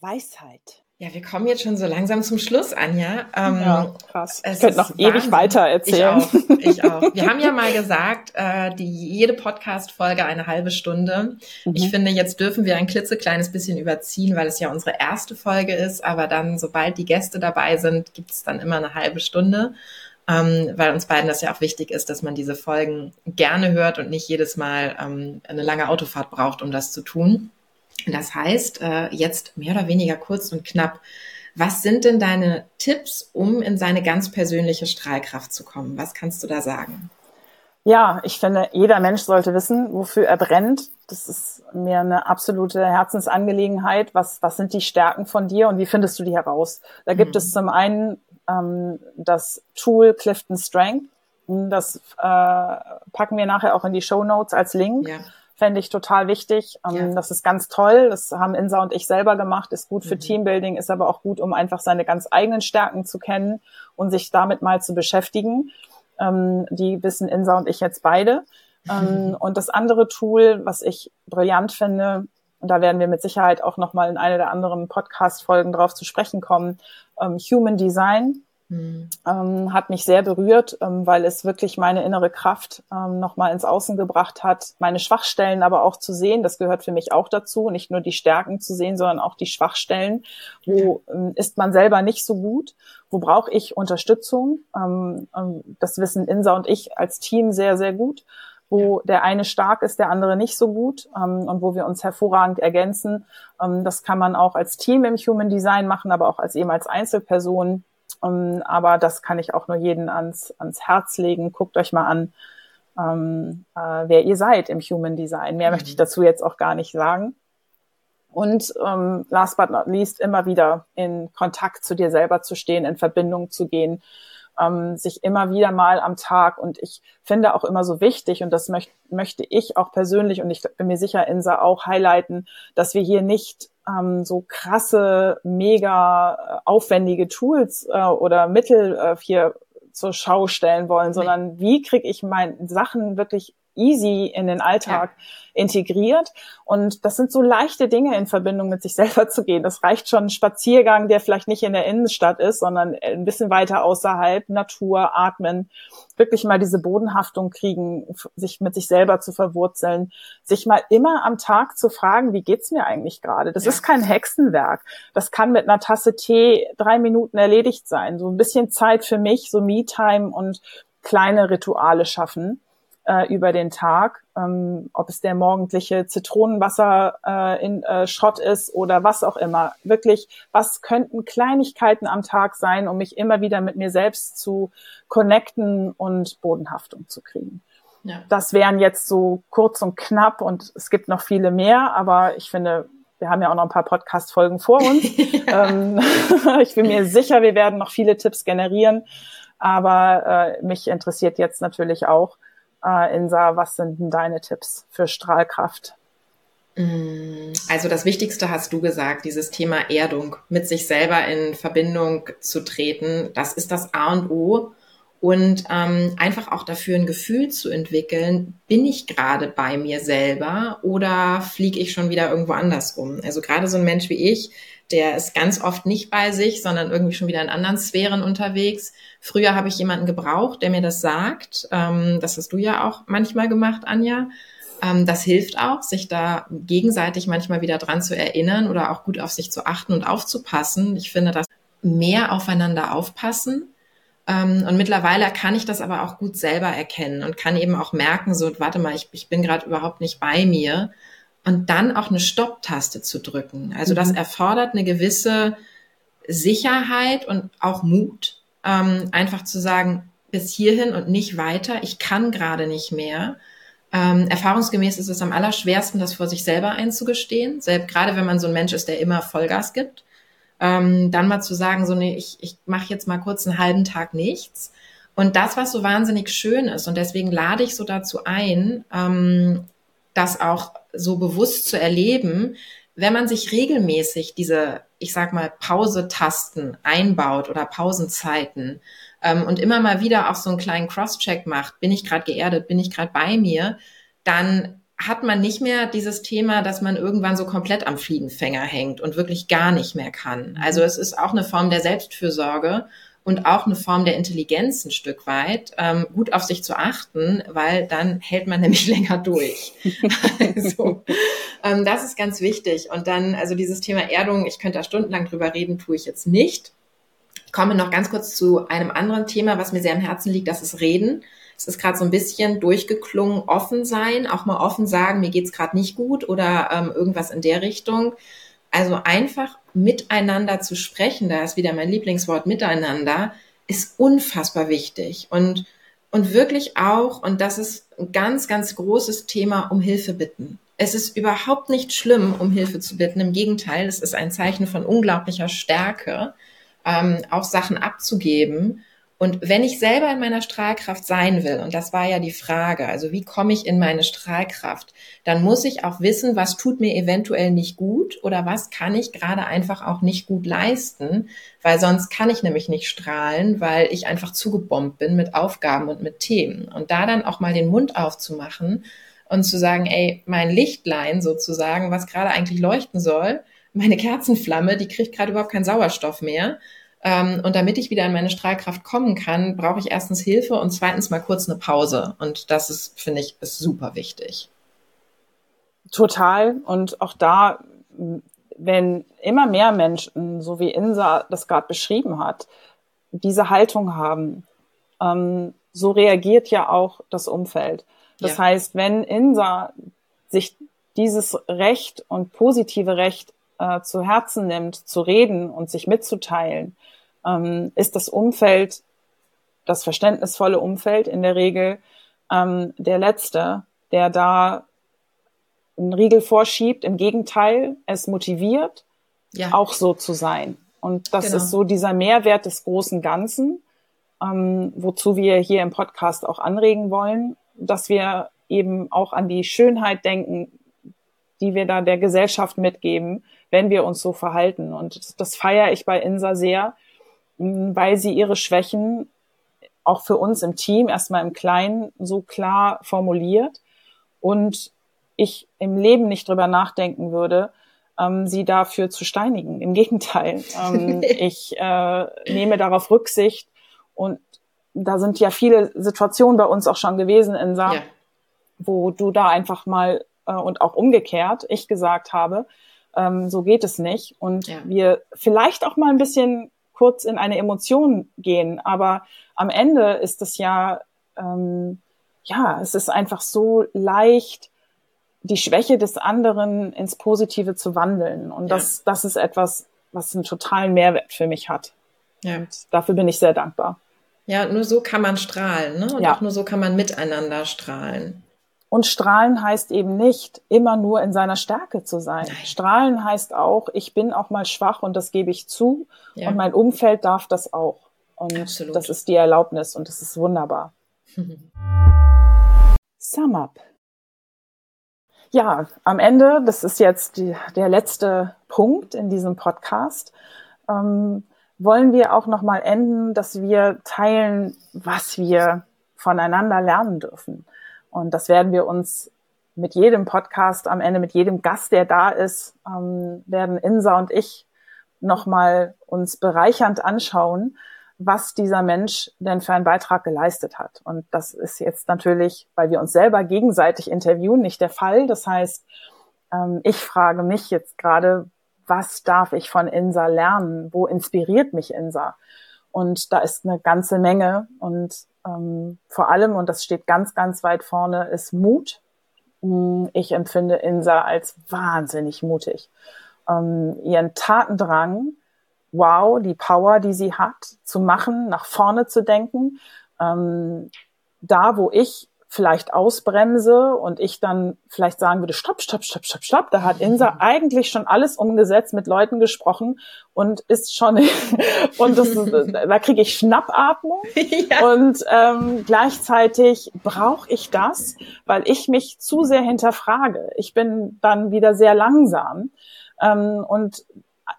Speaker 2: Weisheit.
Speaker 1: Ja, wir kommen jetzt schon so langsam zum Schluss, Anja.
Speaker 2: Ähm, ja, krass. Ich könnte noch ewig weiter erzählen.
Speaker 1: Ich auch. Ich auch. Wir haben ja mal gesagt, äh, die jede Podcast-Folge eine halbe Stunde. Mhm. Ich finde, jetzt dürfen wir ein klitzekleines bisschen überziehen, weil es ja unsere erste Folge ist. Aber dann, sobald die Gäste dabei sind, gibt es dann immer eine halbe Stunde. Ähm, weil uns beiden das ja auch wichtig ist, dass man diese Folgen gerne hört und nicht jedes Mal ähm, eine lange Autofahrt braucht, um das zu tun. Das heißt, äh, jetzt mehr oder weniger kurz und knapp, was sind denn deine Tipps, um in seine ganz persönliche Strahlkraft zu kommen? Was kannst du da sagen?
Speaker 2: Ja, ich finde, jeder Mensch sollte wissen, wofür er brennt. Das ist mir eine absolute Herzensangelegenheit. Was, was sind die Stärken von dir und wie findest du die heraus? Da gibt mhm. es zum einen ähm, das Tool Clifton Strength. Das äh, packen wir nachher auch in die Show Notes als Link. Ja fände ich total wichtig. Ähm, ja. Das ist ganz toll. Das haben Insa und ich selber gemacht, ist gut für mhm. Teambuilding, ist aber auch gut, um einfach seine ganz eigenen Stärken zu kennen und sich damit mal zu beschäftigen. Ähm, die wissen Insa und ich jetzt beide. Ähm, und das andere Tool, was ich brillant finde, und da werden wir mit Sicherheit auch nochmal in einer der anderen Podcast-Folgen drauf zu sprechen kommen, ähm, Human Design Mhm. Ähm, hat mich sehr berührt, ähm, weil es wirklich meine innere Kraft ähm, nochmal ins Außen gebracht hat, meine Schwachstellen aber auch zu sehen. Das gehört für mich auch dazu, nicht nur die Stärken zu sehen, sondern auch die Schwachstellen. Wo ähm, ist man selber nicht so gut? Wo brauche ich Unterstützung? Ähm, ähm, das wissen Insa und ich als Team sehr, sehr gut wo der eine stark ist, der andere nicht so gut ähm, und wo wir uns hervorragend ergänzen. Ähm, das kann man auch als Team im Human Design machen, aber auch als eben als Einzelperson. Um, ähm, aber das kann ich auch nur jeden ans, ans Herz legen. Guckt euch mal an, ähm, äh, wer ihr seid im Human Design. Mehr mhm. möchte ich dazu jetzt auch gar nicht sagen. Und ähm, last but not least, immer wieder in Kontakt zu dir selber zu stehen, in Verbindung zu gehen, ähm, sich immer wieder mal am Tag. Und ich finde auch immer so wichtig und das möcht, möchte ich auch persönlich und ich bin mir sicher, Insa auch highlighten, dass wir hier nicht ähm, so krasse, mega äh, aufwendige Tools äh, oder Mittel äh, hier zur Schau stellen wollen, sondern wie kriege ich meine Sachen wirklich easy in den Alltag ja. integriert. Und das sind so leichte Dinge in Verbindung mit sich selber zu gehen. Das reicht schon ein Spaziergang, der vielleicht nicht in der Innenstadt ist, sondern ein bisschen weiter außerhalb, Natur, atmen, wirklich mal diese Bodenhaftung kriegen, sich mit sich selber zu verwurzeln, sich mal immer am Tag zu fragen, wie geht's mir eigentlich gerade? Das ja. ist kein Hexenwerk. Das kann mit einer Tasse Tee drei Minuten erledigt sein. So ein bisschen Zeit für mich, so Me-Time und kleine Rituale schaffen äh, über den Tag, ähm, ob es der morgendliche Zitronenwasser äh, in äh, Schott ist oder was auch immer. Wirklich, was könnten Kleinigkeiten am Tag sein, um mich immer wieder mit mir selbst zu connecten und Bodenhaftung zu kriegen. Ja. Das wären jetzt so kurz und knapp und es gibt noch viele mehr, aber ich finde, wir haben ja auch noch ein paar Podcast-Folgen vor uns. ähm, ich bin mir sicher, wir werden noch viele Tipps generieren. Aber äh, mich interessiert jetzt natürlich auch, äh, Insa, was sind denn deine Tipps für Strahlkraft?
Speaker 1: Mm, also das Wichtigste hast du gesagt, dieses Thema Erdung, mit sich selber in Verbindung zu treten, das ist das A und O. Und ähm, einfach auch dafür ein Gefühl zu entwickeln, bin ich gerade bei mir selber oder fliege ich schon wieder irgendwo anders rum? Also gerade so ein Mensch wie ich, der ist ganz oft nicht bei sich, sondern irgendwie schon wieder in anderen Sphären unterwegs. Früher habe ich jemanden gebraucht, der mir das sagt. Ähm, das hast du ja auch manchmal gemacht, Anja. Ähm, das hilft auch, sich da gegenseitig manchmal wieder dran zu erinnern oder auch gut auf sich zu achten und aufzupassen. Ich finde, dass mehr aufeinander aufpassen. Ähm, und mittlerweile kann ich das aber auch gut selber erkennen und kann eben auch merken, so, warte mal, ich, ich bin gerade überhaupt nicht bei mir und dann auch eine Stopptaste zu drücken. Also das mhm. erfordert eine gewisse Sicherheit und auch Mut, ähm, einfach zu sagen, bis hierhin und nicht weiter, ich kann gerade nicht mehr. Ähm, erfahrungsgemäß ist es am allerschwersten, das vor sich selber einzugestehen, selbst gerade wenn man so ein Mensch ist, der immer Vollgas gibt. Ähm, dann mal zu sagen, so nee, ich, ich mache jetzt mal kurz einen halben Tag nichts. Und das, was so wahnsinnig schön ist, und deswegen lade ich so dazu ein, ähm, das auch so bewusst zu erleben, wenn man sich regelmäßig diese, ich sag mal, Pause-Tasten einbaut oder Pausenzeiten ähm, und immer mal wieder auch so einen kleinen Cross-Check macht, bin ich gerade geerdet, bin ich gerade bei mir, dann hat man nicht mehr dieses Thema, dass man irgendwann so komplett am Fliegenfänger hängt und wirklich gar nicht mehr kann. Also es ist auch eine Form der Selbstfürsorge und auch eine Form der Intelligenz ein Stück weit, ähm, gut auf sich zu achten, weil dann hält man nämlich länger durch. also, ähm, das ist ganz wichtig. Und dann, also dieses Thema Erdung, ich könnte da stundenlang drüber reden, tue ich jetzt nicht. Ich komme noch ganz kurz zu einem anderen Thema, was mir sehr am Herzen liegt, das ist Reden. Es ist gerade so ein bisschen durchgeklungen, offen sein, auch mal offen sagen, mir geht's gerade nicht gut oder ähm, irgendwas in der Richtung. Also einfach miteinander zu sprechen, da ist wieder mein Lieblingswort miteinander, ist unfassbar wichtig und und wirklich auch, und das ist ein ganz, ganz großes Thema, um Hilfe bitten. Es ist überhaupt nicht schlimm, um Hilfe zu bitten. Im Gegenteil, es ist ein Zeichen von unglaublicher Stärke, ähm, auch Sachen abzugeben und wenn ich selber in meiner Strahlkraft sein will, und das war ja die Frage, also wie komme ich in meine Strahlkraft, dann muss ich auch wissen, was tut mir eventuell nicht gut oder was kann ich gerade einfach auch nicht gut leisten, weil sonst kann ich nämlich nicht strahlen, weil ich einfach zugebombt bin mit Aufgaben und mit Themen. Und da dann auch mal den Mund aufzumachen und zu sagen, ey, mein Lichtlein sozusagen, was gerade eigentlich leuchten soll, meine Kerzenflamme, die kriegt gerade überhaupt keinen Sauerstoff mehr und damit ich wieder in meine Strahlkraft kommen kann, brauche ich erstens Hilfe und zweitens mal kurz eine Pause. Und das ist, finde ich, ist super wichtig.
Speaker 2: Total. Und auch da, wenn immer mehr Menschen, so wie Insa das gerade beschrieben hat, diese Haltung haben, ähm, so reagiert ja auch das Umfeld. Das ja. heißt, wenn Insa sich dieses Recht und positive Recht äh, zu Herzen nimmt, zu reden und sich mitzuteilen, ähm, ist das Umfeld, das verständnisvolle Umfeld in der Regel ähm, der Letzte, der da einen Riegel vorschiebt. Im Gegenteil, es motiviert, ja. auch so zu sein. Und das genau. ist so dieser Mehrwert des großen Ganzen, ähm, wozu wir hier im Podcast auch anregen wollen, dass wir eben auch an die Schönheit denken, die wir da der Gesellschaft mitgeben, wenn wir uns so verhalten. Und das, das feiere ich bei Insa sehr, weil sie ihre Schwächen auch für uns im Team erstmal im Kleinen so klar formuliert und ich im Leben nicht drüber nachdenken würde, ähm, sie dafür zu steinigen. Im Gegenteil, ähm, ich äh, nehme darauf Rücksicht und da sind ja viele Situationen bei uns auch schon gewesen, Insa, ja. wo du da einfach mal äh, und auch umgekehrt ich gesagt habe, ähm, so geht es nicht und ja. wir vielleicht auch mal ein bisschen kurz in eine Emotion gehen. Aber am Ende ist es ja, ähm, ja, es ist einfach so leicht, die Schwäche des anderen ins Positive zu wandeln. Und das, ja. das ist etwas, was einen totalen Mehrwert für mich hat. Ja. Und dafür bin ich sehr dankbar.
Speaker 1: Ja, nur so kann man strahlen, ne? Und ja. auch nur so kann man miteinander strahlen.
Speaker 2: Und strahlen heißt eben nicht, immer nur in seiner Stärke zu sein. Nein. Strahlen heißt auch, ich bin auch mal schwach und das gebe ich zu. Ja. Und mein Umfeld darf das auch. Und Absolut. das ist die Erlaubnis und das ist wunderbar. Sum up. Ja, am Ende, das ist jetzt die, der letzte Punkt in diesem Podcast, ähm, wollen wir auch nochmal enden, dass wir teilen, was wir voneinander lernen dürfen. Und das werden wir uns mit jedem Podcast am Ende, mit jedem Gast, der da ist, ähm, werden Insa und ich nochmal uns bereichernd anschauen, was dieser Mensch denn für einen Beitrag geleistet hat. Und das ist jetzt natürlich, weil wir uns selber gegenseitig interviewen, nicht der Fall. Das heißt, ähm, ich frage mich jetzt gerade, was darf ich von Insa lernen? Wo inspiriert mich Insa? Und da ist eine ganze Menge. Und ähm, vor allem, und das steht ganz, ganz weit vorne, ist Mut. Mm, ich empfinde Insa als wahnsinnig mutig. Ähm, ihren Tatendrang, wow, die Power, die sie hat, zu machen, nach vorne zu denken. Ähm, da, wo ich vielleicht ausbremse und ich dann vielleicht sagen würde, stopp, stopp, stopp, stopp, stopp. Da hat Insa eigentlich schon alles umgesetzt, mit Leuten gesprochen und ist schon, und das, da kriege ich Schnappatmung. Ja. Und ähm, gleichzeitig brauche ich das, weil ich mich zu sehr hinterfrage. Ich bin dann wieder sehr langsam. Ähm, und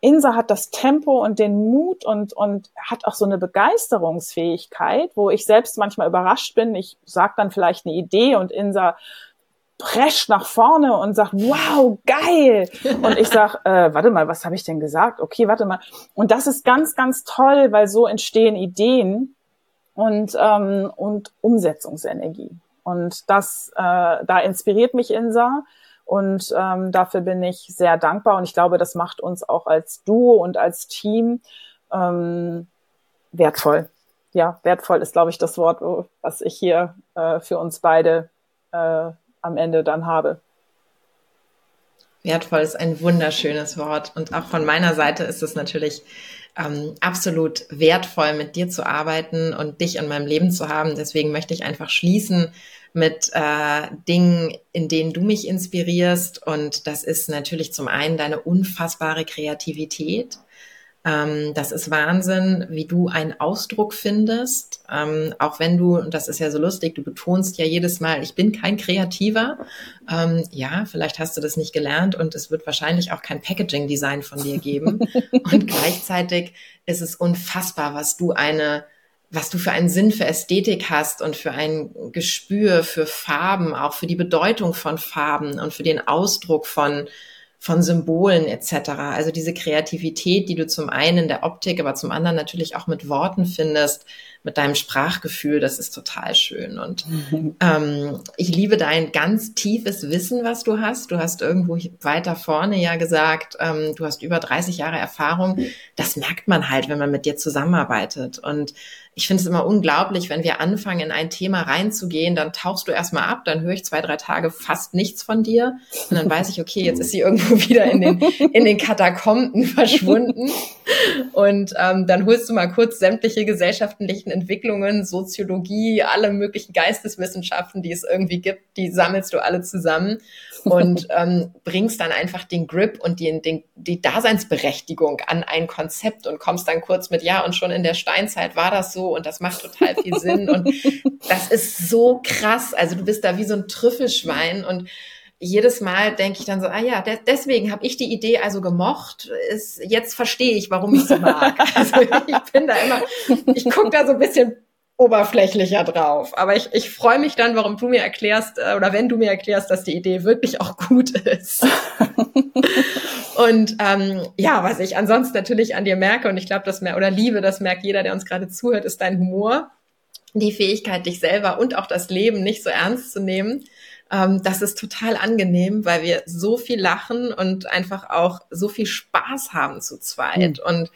Speaker 2: Insa hat das Tempo und den Mut und, und hat auch so eine Begeisterungsfähigkeit, wo ich selbst manchmal überrascht bin. Ich sage dann vielleicht eine Idee und Insa prescht nach vorne und sagt, wow, geil. Und ich sag, äh, warte mal, was habe ich denn gesagt? Okay, warte mal. Und das ist ganz, ganz toll, weil so entstehen Ideen und, ähm, und Umsetzungsenergie. Und das, äh, da inspiriert mich Insa. Und ähm, dafür bin ich sehr dankbar. Und ich glaube, das macht uns auch als Duo und als Team ähm, wertvoll. Ja, wertvoll ist, glaube ich, das Wort, was ich hier äh, für uns beide äh, am Ende dann habe.
Speaker 1: Wertvoll ist ein wunderschönes Wort. Und auch von meiner Seite ist es natürlich ähm, absolut wertvoll, mit dir zu arbeiten und dich in meinem Leben zu haben. Deswegen möchte ich einfach schließen mit äh, Dingen, in denen du mich inspirierst. Und das ist natürlich zum einen deine unfassbare Kreativität. Ähm, das ist Wahnsinn, wie du einen Ausdruck findest. Ähm, auch wenn du, und das ist ja so lustig, du betonst ja jedes Mal, ich bin kein Kreativer. Ähm, ja, vielleicht hast du das nicht gelernt und es wird wahrscheinlich auch kein Packaging-Design von dir geben. und gleichzeitig ist es unfassbar, was du eine was du für einen Sinn für Ästhetik hast und für ein Gespür für Farben, auch für die Bedeutung von Farben und für den Ausdruck von von Symbolen etc. Also diese Kreativität, die du zum einen in der Optik, aber zum anderen natürlich auch mit Worten findest, mit deinem Sprachgefühl, das ist total schön. Und ähm, ich liebe dein ganz tiefes Wissen, was du hast. Du hast irgendwo weiter vorne ja gesagt, ähm, du hast über 30 Jahre Erfahrung. Das merkt man halt, wenn man mit dir zusammenarbeitet. Und ich finde es immer unglaublich, wenn wir anfangen, in ein Thema reinzugehen, dann tauchst du erstmal ab, dann höre ich zwei, drei Tage fast nichts von dir und dann weiß ich, okay, jetzt ist sie irgendwo wieder in den, in den Katakomben verschwunden. Und ähm, dann holst du mal kurz sämtliche gesellschaftlichen Entwicklungen, Soziologie, alle möglichen Geisteswissenschaften, die es irgendwie gibt, die sammelst du alle zusammen und ähm, bringst dann einfach den Grip und die, den, die Daseinsberechtigung an ein Konzept und kommst dann kurz mit, ja, und schon in der Steinzeit war das so und das macht total viel Sinn und das ist so krass. Also du bist da wie so ein Trüffelschwein und jedes Mal denke ich dann so, ah ja, de deswegen habe ich die Idee also gemocht. Ist, jetzt verstehe ich, warum ich sie mag. Also ich bin da immer, ich gucke da so ein bisschen oberflächlicher drauf. Aber ich, ich freue mich dann, warum du mir erklärst, äh, oder wenn du mir erklärst, dass die Idee wirklich auch gut ist. und ähm, ja, was ich ansonsten natürlich an dir merke, und ich glaube, das mehr oder liebe, das merkt jeder, der uns gerade zuhört, ist dein Humor, die Fähigkeit, dich selber und auch das Leben nicht so ernst zu nehmen. Ähm, das ist total angenehm, weil wir so viel lachen und einfach auch so viel Spaß haben zu zweit. Mhm. Und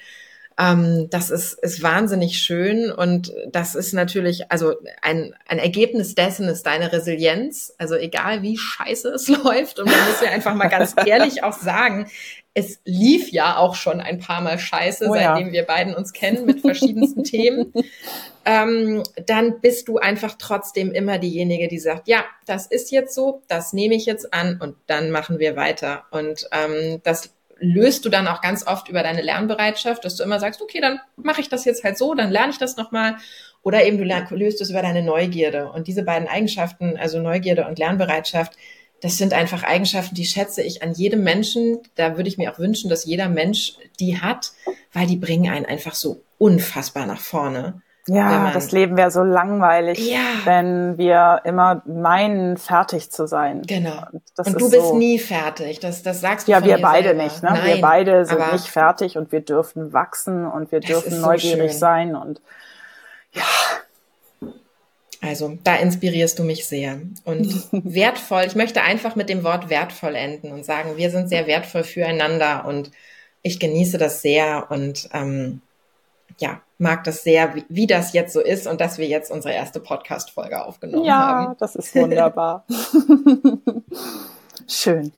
Speaker 1: ähm, das ist, ist wahnsinnig schön und das ist natürlich, also ein, ein Ergebnis dessen ist deine Resilienz. Also egal wie scheiße es läuft und man muss ja einfach mal ganz ehrlich auch sagen, es lief ja auch schon ein paar Mal scheiße, oh, seitdem ja. wir beiden uns kennen mit verschiedensten Themen. Ähm, dann bist du einfach trotzdem immer diejenige, die sagt, ja, das ist jetzt so, das nehme ich jetzt an und dann machen wir weiter. Und ähm, das löst du dann auch ganz oft über deine Lernbereitschaft, dass du immer sagst, okay, dann mache ich das jetzt halt so, dann lerne ich das nochmal. Oder eben du löst es über deine Neugierde. Und diese beiden Eigenschaften, also Neugierde und Lernbereitschaft, das sind einfach Eigenschaften, die schätze ich an jedem Menschen. Da würde ich mir auch wünschen, dass jeder Mensch die hat, weil die bringen einen einfach so unfassbar nach vorne.
Speaker 2: Ja, das Leben wäre so langweilig, ja. wenn wir immer meinen, fertig zu sein.
Speaker 1: Genau. Und du bist so, nie fertig. Das, das sagst du
Speaker 2: Ja, wir beide selber. nicht. Ne? Nein, wir beide sind nicht fertig und wir dürfen wachsen und wir dürfen so neugierig schön. sein und ja.
Speaker 1: Also da inspirierst du mich sehr. Und wertvoll, ich möchte einfach mit dem Wort wertvoll enden und sagen, wir sind sehr wertvoll füreinander und ich genieße das sehr und ähm, ja, mag das sehr, wie, wie, das jetzt so ist und dass wir jetzt unsere erste Podcast-Folge aufgenommen
Speaker 2: ja,
Speaker 1: haben.
Speaker 2: Ja, das ist wunderbar. Schön.